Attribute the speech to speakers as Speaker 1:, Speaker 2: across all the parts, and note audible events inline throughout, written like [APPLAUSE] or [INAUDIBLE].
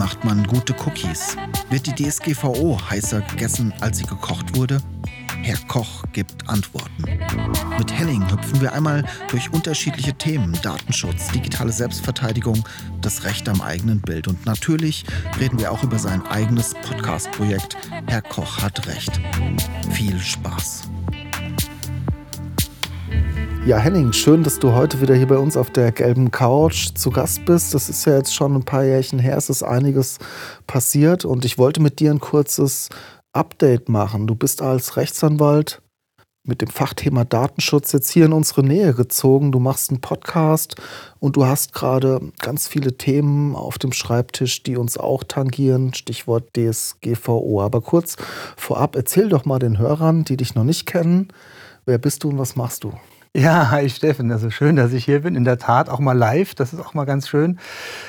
Speaker 1: Macht man gute Cookies? Wird die DSGVO heißer gegessen, als sie gekocht wurde? Herr Koch gibt Antworten. Mit Henning hüpfen wir einmal durch unterschiedliche Themen: Datenschutz, digitale Selbstverteidigung, das Recht am eigenen Bild. Und natürlich reden wir auch über sein eigenes Podcast-Projekt Herr Koch hat Recht. Viel Spaß. Ja, Henning, schön, dass du heute wieder hier bei uns auf der gelben Couch zu Gast bist. Das ist ja jetzt schon ein paar Jährchen her, es ist einiges passiert und ich wollte mit dir ein kurzes Update machen. Du bist als Rechtsanwalt mit dem Fachthema Datenschutz jetzt hier in unsere Nähe gezogen. Du machst einen Podcast und du hast gerade ganz viele Themen auf dem Schreibtisch, die uns auch tangieren. Stichwort DSGVO. Aber kurz vorab, erzähl doch mal den Hörern, die dich noch nicht kennen, wer bist du und was machst du?
Speaker 2: Ja, hi Steffen, also schön, dass ich hier bin. In der Tat auch mal live, das ist auch mal ganz schön.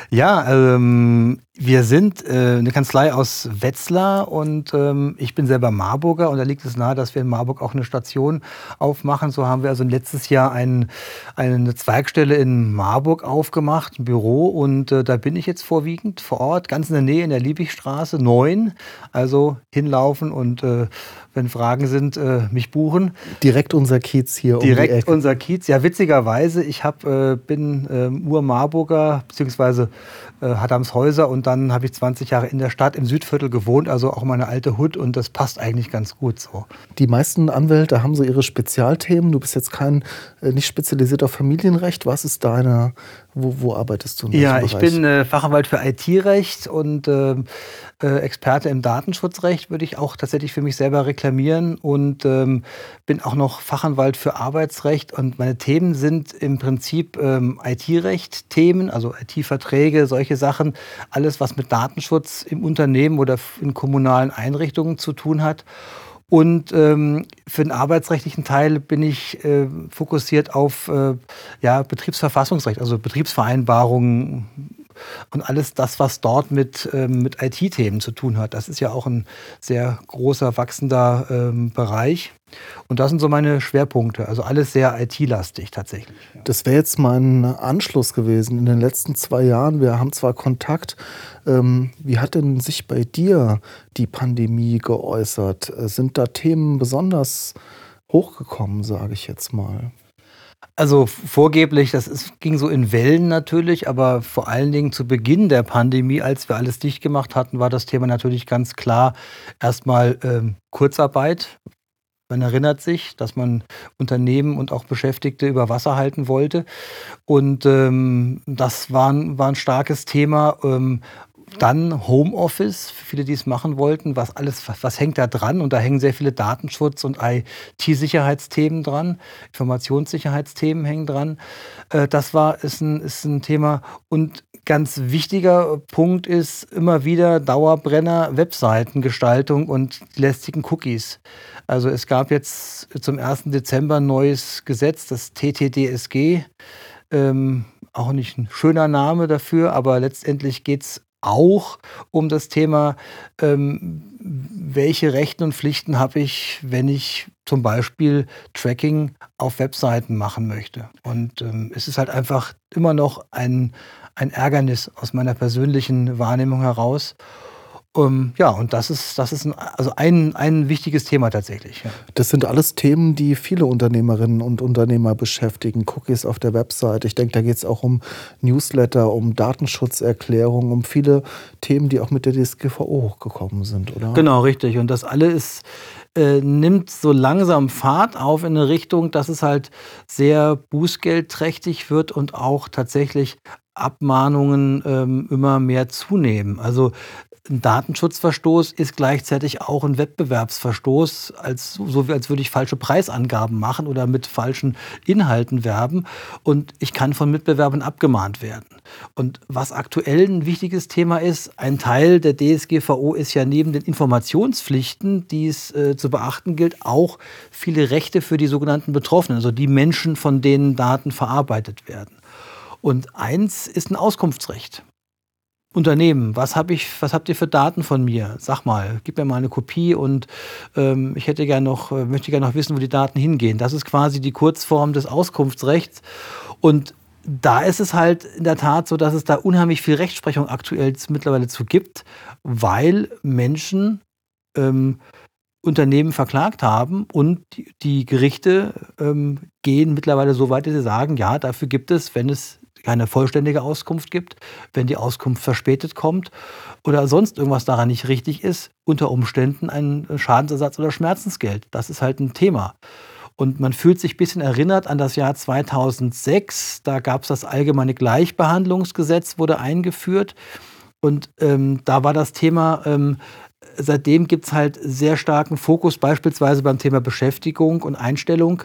Speaker 2: Ja, ähm, wir sind äh, eine Kanzlei aus Wetzlar und ähm, ich bin selber Marburger und da liegt es nahe, dass wir in Marburg auch eine Station aufmachen. So haben wir also letztes Jahr ein, eine Zweigstelle in Marburg aufgemacht, ein Büro und äh, da bin ich jetzt vorwiegend vor Ort, ganz in der Nähe in der Liebigstraße 9. Also hinlaufen und äh, wenn Fragen sind, äh, mich buchen.
Speaker 1: Direkt unser Kiez hier
Speaker 2: Direkt um die Ecke. unser Kiez. Ja, witzigerweise, ich hab, äh, bin ähm, Ur-Marburger, beziehungsweise äh, Hadamshäuser und dann habe ich 20 Jahre in der Stadt im Südviertel gewohnt, also auch meine alte Hut und das passt eigentlich ganz gut so.
Speaker 1: Die meisten Anwälte haben so ihre Spezialthemen. Du bist jetzt kein äh, nicht spezialisiert auf Familienrecht. Was ist deine wo, wo arbeitest du?
Speaker 2: ja, ich bin äh, Fachanwalt für IT-Recht und äh, äh, Experte im Datenschutzrecht, würde ich auch tatsächlich für mich selber reklamieren und ähm, bin auch noch Fachanwalt für Arbeitsrecht und meine Themen sind im Prinzip ähm, IT-Recht-Themen, also IT-Verträge, solche Sachen, alles, was mit Datenschutz im Unternehmen oder in kommunalen Einrichtungen zu tun hat. Und ähm, für den arbeitsrechtlichen Teil bin ich äh, fokussiert auf äh, ja, Betriebsverfassungsrecht, also Betriebsvereinbarungen und alles das, was dort mit, ähm, mit IT-Themen zu tun hat. Das ist ja auch ein sehr großer, wachsender ähm, Bereich. Und das sind so meine Schwerpunkte. Also alles sehr IT-lastig tatsächlich.
Speaker 1: Das wäre jetzt mein Anschluss gewesen. In den letzten zwei Jahren, wir haben zwar Kontakt, ähm, wie hat denn sich bei dir die Pandemie geäußert? Sind da Themen besonders hochgekommen, sage ich jetzt mal?
Speaker 2: Also vorgeblich, das ist, ging so in Wellen natürlich, aber vor allen Dingen zu Beginn der Pandemie, als wir alles dicht gemacht hatten, war das Thema natürlich ganz klar erstmal ähm, Kurzarbeit, man erinnert sich, dass man Unternehmen und auch Beschäftigte über Wasser halten wollte. Und ähm, das war, war, ein starkes Thema. Ähm, dann Homeoffice, für viele, die es machen wollten, was alles, was, was, hängt da dran? Und da hängen sehr viele Datenschutz- und IT-Sicherheitsthemen dran, Informationssicherheitsthemen hängen dran. Äh, das war, ist ein, ist ein Thema. Und ganz wichtiger Punkt ist immer wieder Dauerbrenner Webseitengestaltung und lästigen Cookies. Also es gab jetzt zum 1. Dezember ein neues Gesetz, das TTDSG. Ähm, auch nicht ein schöner Name dafür, aber letztendlich geht es auch um das Thema, ähm, welche Rechte und Pflichten habe ich, wenn ich zum Beispiel Tracking auf Webseiten machen möchte. Und ähm, es ist halt einfach immer noch ein, ein Ärgernis aus meiner persönlichen Wahrnehmung heraus. Um, ähm, ja, und das ist, das ist ein, also ein, ein wichtiges Thema tatsächlich. Ja.
Speaker 1: Das sind alles Themen, die viele Unternehmerinnen und Unternehmer beschäftigen. Cookies auf der Website. Ich denke, da geht es auch um Newsletter, um Datenschutzerklärungen, um viele Themen, die auch mit der DSGVO hochgekommen sind, oder?
Speaker 2: Genau, richtig. Und das alles äh, nimmt so langsam Fahrt auf in eine Richtung, dass es halt sehr bußgeldträchtig wird und auch tatsächlich Abmahnungen ähm, immer mehr zunehmen. Also ein Datenschutzverstoß ist gleichzeitig auch ein Wettbewerbsverstoß, als, so als würde ich falsche Preisangaben machen oder mit falschen Inhalten werben. Und ich kann von Mitbewerbern abgemahnt werden. Und was aktuell ein wichtiges Thema ist, ein Teil der DSGVO ist ja neben den Informationspflichten, die es äh, zu beachten gilt, auch viele Rechte für die sogenannten Betroffenen, also die Menschen, von denen Daten verarbeitet werden. Und eins ist ein Auskunftsrecht. Unternehmen, was, hab ich, was habt ihr für Daten von mir? Sag mal, gib mir mal eine Kopie und ähm, ich hätte gern noch, äh, möchte gerne noch wissen, wo die Daten hingehen. Das ist quasi die Kurzform des Auskunftsrechts. Und da ist es halt in der Tat so, dass es da unheimlich viel Rechtsprechung aktuell mittlerweile zu gibt, weil Menschen ähm, Unternehmen verklagt haben und die, die Gerichte ähm, gehen mittlerweile so weit, dass sie sagen, ja, dafür gibt es, wenn es keine vollständige Auskunft gibt, wenn die Auskunft verspätet kommt oder sonst irgendwas daran nicht richtig ist, unter Umständen ein Schadensersatz oder Schmerzensgeld. Das ist halt ein Thema. Und man fühlt sich ein bisschen erinnert an das Jahr 2006. Da gab es das allgemeine Gleichbehandlungsgesetz, wurde eingeführt. Und ähm, da war das Thema, ähm, seitdem gibt es halt sehr starken Fokus, beispielsweise beim Thema Beschäftigung und Einstellung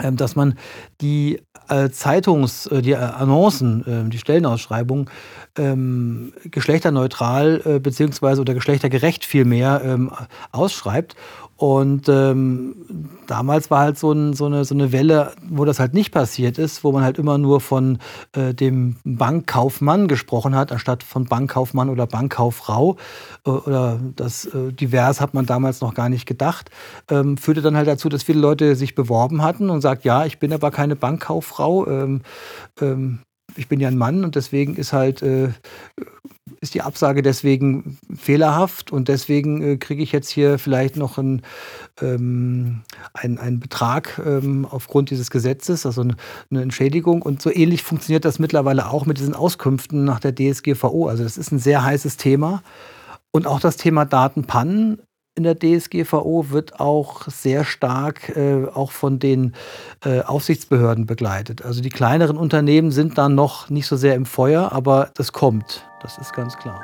Speaker 2: ähm, dass man die äh, Zeitungs-, äh, die Annoncen, äh, die Stellenausschreibungen ähm, geschlechterneutral äh, oder geschlechtergerecht vielmehr ähm, ausschreibt und ähm, damals war halt so, ein, so, eine, so eine Welle, wo das halt nicht passiert ist, wo man halt immer nur von äh, dem Bankkaufmann gesprochen hat, anstatt von Bankkaufmann oder Bankkauffrau. Äh, oder das äh, divers hat man damals noch gar nicht gedacht. Ähm, führte dann halt dazu, dass viele Leute sich beworben hatten und sagt, ja, ich bin aber keine Bankkauffrau. Ähm, ähm ich bin ja ein Mann und deswegen ist halt äh, ist die Absage deswegen fehlerhaft und deswegen äh, kriege ich jetzt hier vielleicht noch einen, ähm, einen, einen Betrag ähm, aufgrund dieses Gesetzes, also eine, eine, Entschädigung. Und so ähnlich funktioniert das mittlerweile auch mit diesen Auskünften nach der DSGVO. Also das ist ein sehr heißes Thema. Und auch das Thema Datenpannen in der DSGVO wird auch sehr stark äh, auch von den äh, Aufsichtsbehörden begleitet. Also die kleineren Unternehmen sind da noch nicht so sehr im Feuer, aber das kommt. Das ist ganz klar.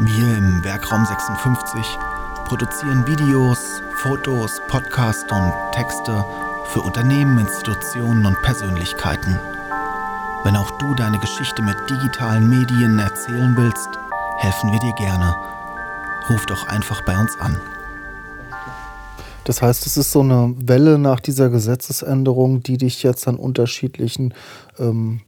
Speaker 3: Wir im Werkraum 56 produzieren Videos, Fotos, Podcasts und Texte für Unternehmen, Institutionen und Persönlichkeiten. Wenn auch du deine Geschichte mit digitalen Medien erzählen willst, helfen wir dir gerne ruf doch einfach bei uns an.
Speaker 1: Das heißt, es ist so eine Welle nach dieser Gesetzesänderung, die dich jetzt an unterschiedlichen, ähm,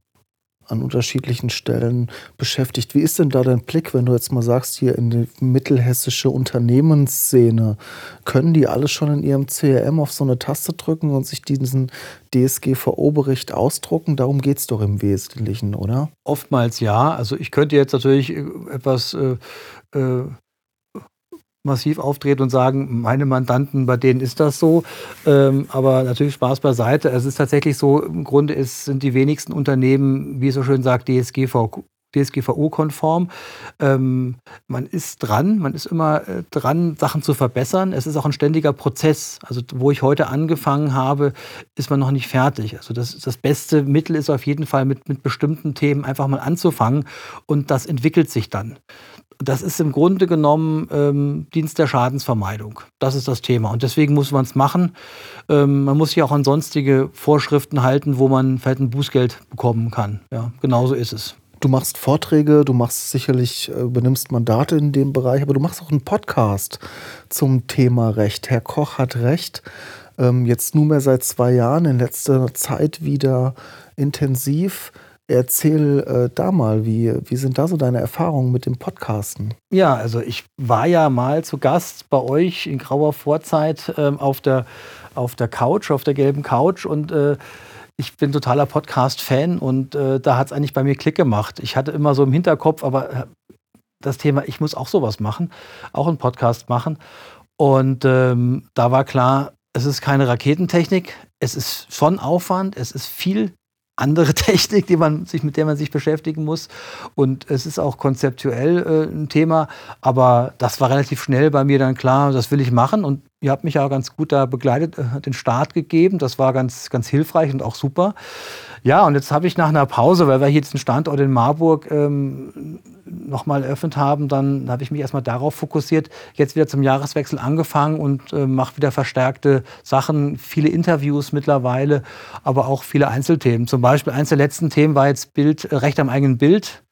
Speaker 1: an unterschiedlichen Stellen beschäftigt. Wie ist denn da dein Blick, wenn du jetzt mal sagst, hier in die mittelhessische Unternehmensszene, können die alle schon in ihrem CRM auf so eine Taste drücken und sich diesen DSGVO-Bericht ausdrucken? Darum geht es doch im Wesentlichen, oder?
Speaker 2: Oftmals ja. Also ich könnte jetzt natürlich etwas äh, äh massiv auftreten und sagen, meine Mandanten, bei denen ist das so. Ähm, aber natürlich Spaß beiseite. Es ist tatsächlich so, im Grunde ist, sind die wenigsten Unternehmen, wie es so schön sagt, DSGV, DSGVO-konform. Ähm, man ist dran, man ist immer äh, dran, Sachen zu verbessern. Es ist auch ein ständiger Prozess. Also wo ich heute angefangen habe, ist man noch nicht fertig. Also das, das beste Mittel ist auf jeden Fall mit, mit bestimmten Themen einfach mal anzufangen und das entwickelt sich dann das ist im Grunde genommen ähm, Dienst der Schadensvermeidung. Das ist das Thema. Und deswegen muss man es machen. Ähm, man muss sich auch an sonstige Vorschriften halten, wo man vielleicht ein Bußgeld bekommen kann. Ja, genauso ist es.
Speaker 1: Du machst Vorträge, du machst sicherlich, äh, übernimmst Mandate in dem Bereich, aber du machst auch einen Podcast zum Thema Recht. Herr Koch hat Recht. Ähm, jetzt nunmehr seit zwei Jahren, in letzter Zeit wieder intensiv. Erzähl äh, da mal, wie, wie sind da so deine Erfahrungen mit dem Podcasten?
Speaker 2: Ja, also ich war ja mal zu Gast bei euch in grauer Vorzeit ähm, auf, der, auf der Couch, auf der gelben Couch und äh, ich bin totaler Podcast-Fan und äh, da hat es eigentlich bei mir Klick gemacht. Ich hatte immer so im Hinterkopf, aber äh, das Thema, ich muss auch sowas machen, auch einen Podcast machen. Und ähm, da war klar, es ist keine Raketentechnik, es ist schon Aufwand, es ist viel andere [LAUGHS] Technik, die man sich, mit der man sich beschäftigen muss. Und es ist auch konzeptuell äh, ein Thema. Aber das war relativ schnell bei mir dann klar, das will ich machen. Und ihr habt mich ja ganz gut da begleitet, äh, den Start gegeben. Das war ganz, ganz hilfreich und auch super. Ja, und jetzt habe ich nach einer Pause, weil wir hier jetzt einen Standort in Marburg ähm, nochmal eröffnet haben, dann habe ich mich erstmal darauf fokussiert, jetzt wieder zum Jahreswechsel angefangen und äh, mache wieder verstärkte Sachen, viele Interviews mittlerweile, aber auch viele Einzelthemen. Zum Beispiel eines der letzten Themen war jetzt Bild, äh, Recht am eigenen Bild.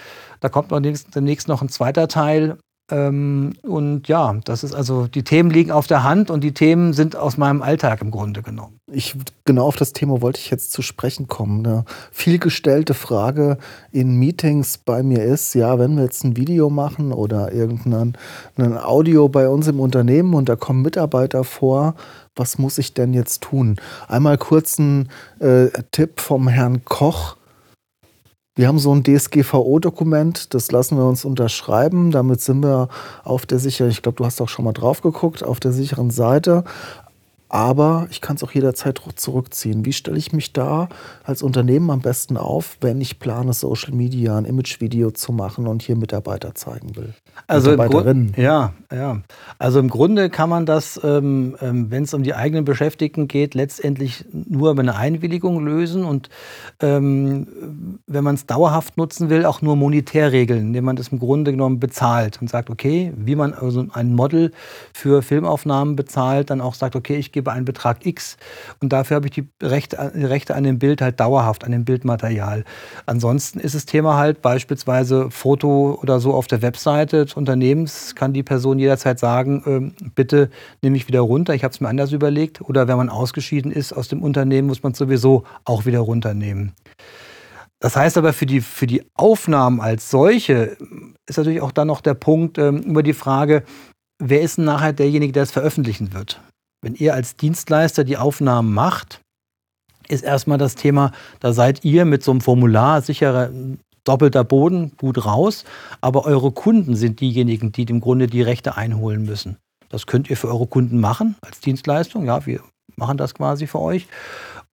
Speaker 2: Da kommt demnächst noch ein zweiter Teil. Ähm, und ja, das ist also, die Themen liegen auf der Hand und die Themen sind aus meinem Alltag im Grunde genommen.
Speaker 1: Ich, genau auf das Thema wollte ich jetzt zu sprechen kommen. Eine vielgestellte Frage in Meetings bei mir ist, ja, wenn wir jetzt ein Video machen oder irgendein ein Audio bei uns im Unternehmen und da kommen Mitarbeiter vor, was muss ich denn jetzt tun? Einmal kurz ein äh, Tipp vom Herrn Koch wir haben so ein DSGVO-Dokument, das lassen wir uns unterschreiben. Damit sind wir auf der sicheren, ich glaube, du hast auch schon mal drauf geguckt, auf der sicheren Seite aber ich kann es auch jederzeit zurückziehen. Wie stelle ich mich da als Unternehmen am besten auf, wenn ich plane, Social Media, ein Image-Video zu machen und hier Mitarbeiter zeigen will?
Speaker 2: Also Mitarbeiterinnen. ja, ja. Also im Grunde kann man das, ähm, ähm, wenn es um die eigenen Beschäftigten geht, letztendlich nur über eine Einwilligung lösen und ähm, wenn man es dauerhaft nutzen will, auch nur monetär regeln, indem man das im Grunde genommen bezahlt und sagt, okay, wie man also ein Model für Filmaufnahmen bezahlt, dann auch sagt, okay, ich gebe gebe einen Betrag X und dafür habe ich die Rechte, die Rechte an dem Bild halt dauerhaft, an dem Bildmaterial. Ansonsten ist das Thema halt beispielsweise Foto oder so auf der Webseite des Unternehmens, kann die Person jederzeit sagen, äh, bitte nehme ich wieder runter, ich habe es mir anders überlegt. Oder wenn man ausgeschieden ist aus dem Unternehmen, muss man es sowieso auch wieder runternehmen. Das heißt aber für die, für die Aufnahmen als solche ist natürlich auch dann noch der Punkt ähm, über die Frage, wer ist denn nachher derjenige, der es veröffentlichen wird? Wenn ihr als Dienstleister die Aufnahmen macht, ist erstmal das Thema, da seid ihr mit so einem Formular sicherer doppelter Boden gut raus, aber eure Kunden sind diejenigen, die im Grunde die Rechte einholen müssen. Das könnt ihr für eure Kunden machen als Dienstleistung. Ja, wir machen das quasi für euch.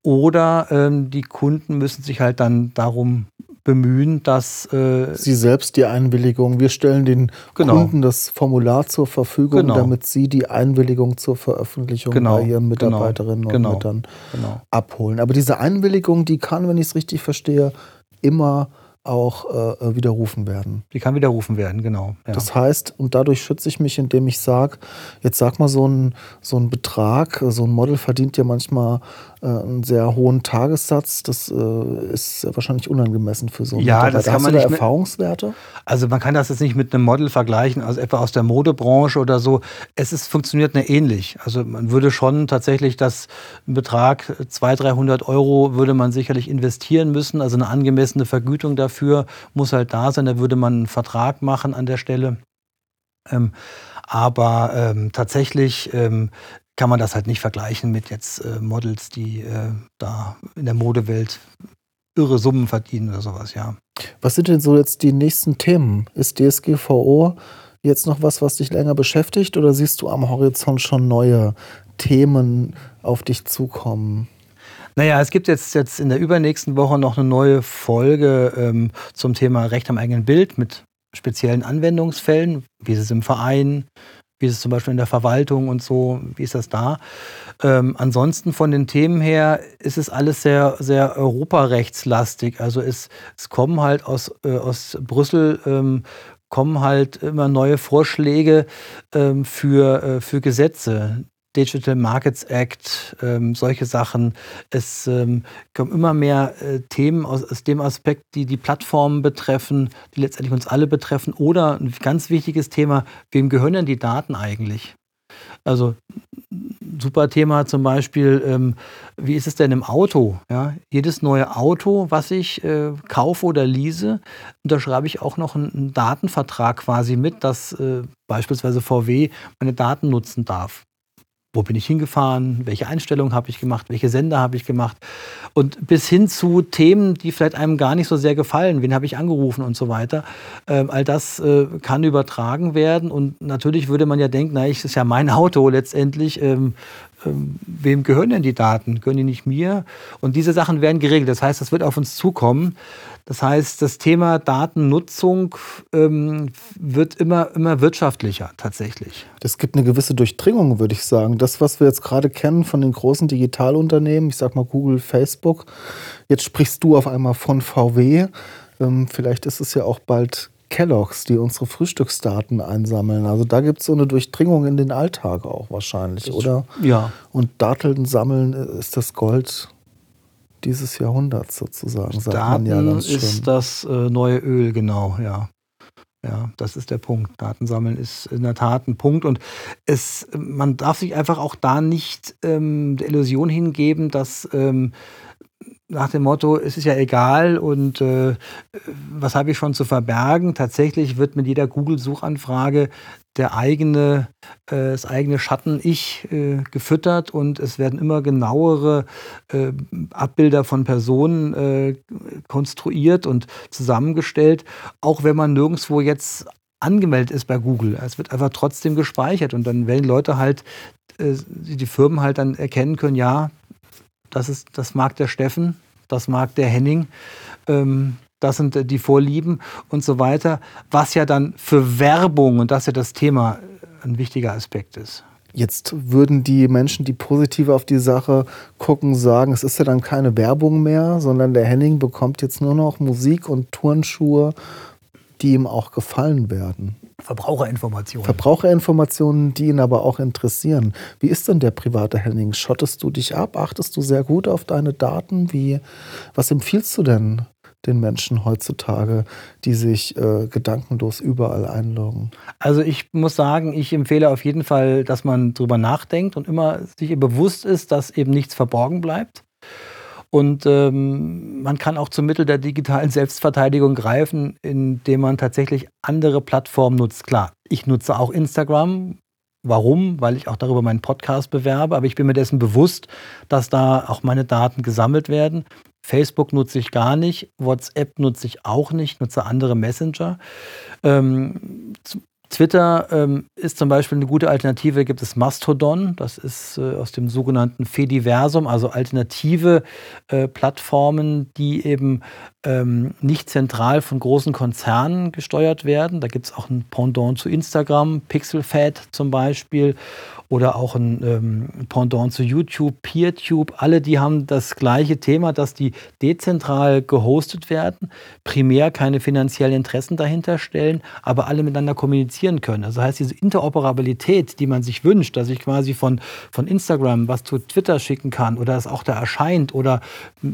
Speaker 2: Oder ähm, die Kunden müssen sich halt dann darum bemühen, dass
Speaker 1: äh, sie selbst die Einwilligung, wir stellen den genau. Kunden das Formular zur Verfügung, genau. damit sie die Einwilligung zur Veröffentlichung genau. bei ihren genau. Mitarbeiterinnen und genau. Mitarbeitern genau. abholen. Aber diese Einwilligung, die kann, wenn ich es richtig verstehe, immer auch äh, widerrufen werden.
Speaker 2: Die kann widerrufen werden, genau.
Speaker 1: Ja. Das heißt, und dadurch schütze ich mich, indem ich sage, jetzt sag mal so ein, so ein Betrag, so ein Model verdient ja manchmal einen sehr hohen Tagessatz. Das äh, ist wahrscheinlich unangemessen für so einen
Speaker 2: Ja, das kann Hast man nicht
Speaker 1: Erfahrungswerte?
Speaker 2: Also man kann das jetzt nicht mit einem Model vergleichen, also etwa aus der Modebranche oder so. Es ist, funktioniert nicht ähnlich. Also man würde schon tatsächlich das Betrag 200, 300 Euro würde man sicherlich investieren müssen. Also eine angemessene Vergütung dafür muss halt da sein. Da würde man einen Vertrag machen an der Stelle. Ähm, aber ähm, tatsächlich ähm, kann man das halt nicht vergleichen mit jetzt äh, Models, die äh, da in der Modewelt irre Summen verdienen oder sowas, ja.
Speaker 1: Was sind denn so jetzt die nächsten Themen? Ist DSGVO jetzt noch was, was dich länger beschäftigt oder siehst du am Horizont schon neue Themen auf dich zukommen?
Speaker 2: Naja, es gibt jetzt, jetzt in der übernächsten Woche noch eine neue Folge ähm, zum Thema Recht am eigenen Bild mit speziellen Anwendungsfällen, wie ist es im Verein, wie ist es zum Beispiel in der Verwaltung und so, wie ist das da? Ähm, ansonsten von den Themen her ist es alles sehr, sehr europarechtslastig. Also es, es kommen halt aus, äh, aus Brüssel ähm, kommen halt immer neue Vorschläge ähm, für, äh, für Gesetze, Digital Markets Act, ähm, solche Sachen. Es ähm, kommen immer mehr äh, Themen aus, aus, dem Aspekt, die die Plattformen betreffen, die letztendlich uns alle betreffen. Oder ein ganz wichtiges Thema, wem gehören denn die Daten eigentlich? Also super Thema zum Beispiel, ähm, wie ist es denn im Auto? Ja? Jedes neue Auto, was ich äh, kaufe oder lease, unterschreibe ich auch noch einen, Datenvertrag quasi mit, dass äh, beispielsweise VW meine Daten nutzen darf wo bin ich hingefahren, welche Einstellungen habe ich gemacht, welche Sender habe ich gemacht. Und bis hin zu Themen, die vielleicht einem gar nicht so sehr gefallen, wen habe ich angerufen und so weiter. Ähm, all das äh, kann übertragen werden. Und natürlich würde man ja denken, na, ich ist ja mein Auto letztendlich, ähm, wem gehören denn die Daten? Gehören die nicht mir? Und diese Sachen werden geregelt. Das heißt, das wird auf uns zukommen. Das heißt, das Thema Datennutzung ähm, wird immer, immer wirtschaftlicher tatsächlich.
Speaker 1: Es gibt eine gewisse Durchdringung, würde ich sagen. Das, was wir jetzt gerade kennen von den großen Digitalunternehmen, ich sag mal Google, Facebook, jetzt sprichst du auf einmal von VW. Ähm, vielleicht ist es ja auch bald Kelloggs, die unsere Frühstücksdaten einsammeln. Also da gibt es so eine Durchdringung in den Alltag auch wahrscheinlich, das, oder?
Speaker 2: Ja.
Speaker 1: Und Datteln sammeln äh, ist das Gold dieses Jahrhunderts sozusagen,
Speaker 2: sagt Daten man ja ganz schön. ist das äh, neue Öl, genau, ja. Ja, das ist der Punkt. Datensammeln ist in der Tat ein Punkt. Und es, man darf sich einfach auch da nicht ähm, der Illusion hingeben, dass ähm, nach dem Motto, es ist ja egal und äh, was habe ich schon zu verbergen. Tatsächlich wird mit jeder Google-Suchanfrage der eigene, äh, das eigene Schatten-Ich äh, gefüttert und es werden immer genauere äh, Abbilder von Personen äh, konstruiert und zusammengestellt, auch wenn man nirgendwo jetzt angemeldet ist bei Google. Es wird einfach trotzdem gespeichert und dann werden Leute halt, äh, die Firmen halt dann erkennen können, ja, das, ist, das mag der Steffen, das mag der Henning. Ähm, das sind die Vorlieben und so weiter, was ja dann für Werbung, und das ist ja das Thema, ein wichtiger Aspekt ist.
Speaker 1: Jetzt würden die Menschen, die positiv auf die Sache gucken, sagen, es ist ja dann keine Werbung mehr, sondern der Henning bekommt jetzt nur noch Musik und Turnschuhe, die ihm auch gefallen werden.
Speaker 2: Verbraucherinformationen.
Speaker 1: Verbraucherinformationen, die ihn aber auch interessieren. Wie ist denn der private Henning? Schottest du dich ab? Achtest du sehr gut auf deine Daten? Wie, was empfiehlst du denn den Menschen heutzutage, die sich äh, gedankenlos überall einloggen?
Speaker 2: Also ich muss sagen, ich empfehle auf jeden Fall, dass man drüber nachdenkt und immer sich bewusst ist, dass eben nichts verborgen bleibt. Und ähm, man kann auch zum Mittel der digitalen Selbstverteidigung greifen, indem man tatsächlich andere Plattformen nutzt. Klar, ich nutze auch Instagram. Warum? Weil ich auch darüber meinen Podcast bewerbe, aber ich bin mir dessen bewusst, dass da auch meine Daten gesammelt werden. Facebook nutze ich gar nicht, WhatsApp nutze ich auch nicht, nutze andere Messenger. Ähm, Twitter ähm, ist zum Beispiel eine gute Alternative, gibt es Mastodon, das ist äh, aus dem sogenannten Fediversum, also alternative äh, Plattformen, die eben ähm, nicht zentral von großen Konzernen gesteuert werden. Da gibt es auch ein Pendant zu Instagram, PixelFed zum Beispiel oder auch ein ähm, Pendant zu YouTube, PeerTube. Alle, die haben das gleiche Thema, dass die dezentral gehostet werden, primär keine finanziellen Interessen dahinter stellen, aber alle miteinander kommunizieren können. Also heißt diese Interoperabilität, die man sich wünscht, dass ich quasi von, von Instagram was zu Twitter schicken kann oder es auch da erscheint oder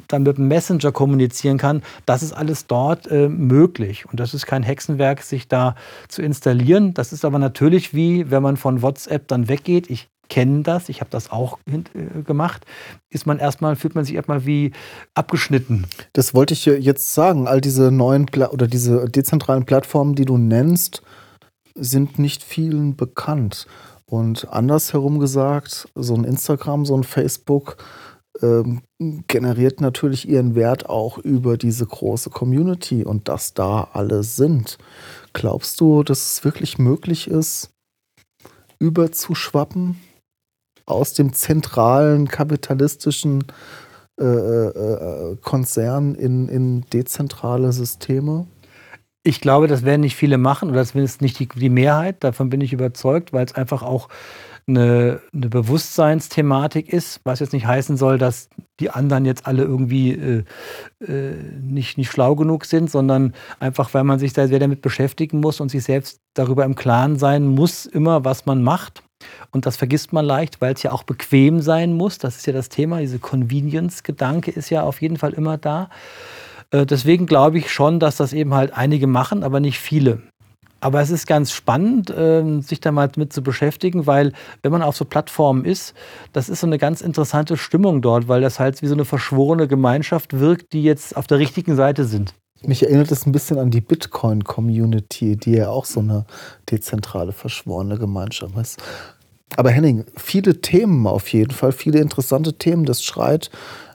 Speaker 2: dann mit dem Messenger kommunizieren kann, das ist alles dort äh, möglich. Und das ist kein Hexenwerk, sich da zu installieren. Das ist aber natürlich wie, wenn man von WhatsApp dann weggeht. Ich kenne das, ich habe das auch äh, gemacht, ist man erstmal, fühlt man sich erstmal wie abgeschnitten.
Speaker 1: Das wollte ich jetzt sagen. All diese neuen Pla oder diese dezentralen Plattformen, die du nennst, sind nicht vielen bekannt. Und andersherum gesagt, so ein Instagram, so ein Facebook ähm, generiert natürlich ihren Wert auch über diese große Community und dass da alle sind. Glaubst du, dass es wirklich möglich ist, überzuschwappen aus dem zentralen kapitalistischen äh, äh, äh, Konzern in, in dezentrale Systeme?
Speaker 2: Ich glaube, das werden nicht viele machen oder zumindest nicht die, die Mehrheit. Davon bin ich überzeugt, weil es einfach auch eine, eine Bewusstseinsthematik ist, was jetzt nicht heißen soll, dass die anderen jetzt alle irgendwie äh, äh, nicht, nicht schlau genug sind, sondern einfach, weil man sich da sehr damit beschäftigen muss und sich selbst darüber im Klaren sein muss, immer was man macht. Und das vergisst man leicht, weil es ja auch bequem sein muss. Das ist ja das Thema. Diese Convenience-Gedanke ist ja auf jeden Fall immer da. Äh, deswegen glaube ich schon, dass das eben halt einige machen, aber nicht viele. Aber es ist ganz spannend, ähm, sich da mal mit zu beschäftigen, weil wenn man auf so Plattformen ist, das ist so eine ganz interessante Stimmung dort, weil das halt wie so eine verschworene Gemeinschaft wirkt, die jetzt auf der richtigen Seite sind.
Speaker 1: Mich erinnert das ein bisschen an die Bitcoin-Community, die ja auch so eine dezentrale, verschworene Gemeinschaft ist. Aber Henning, viele Themen auf jeden Fall, viele interessante Themen. Das schreit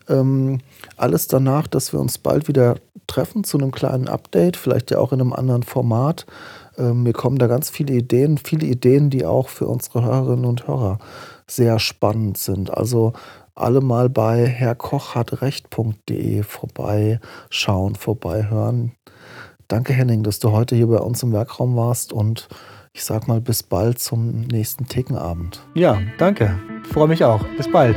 Speaker 1: ähm, alles danach, dass wir uns bald wieder treffen zu einem kleinen Update, vielleicht ja auch in einem anderen Format. Ähm, mir kommen da ganz viele Ideen, viele Ideen, die auch für unsere Hörerinnen und Hörer sehr spannend sind. Also alle mal bei herrkochhatrecht.de vorbeischauen, vorbeihören. Danke, Henning, dass du heute hier bei uns im Werkraum warst und ich sag mal bis bald zum nächsten Thekenabend.
Speaker 2: Ja, danke. Freue mich auch. Bis bald.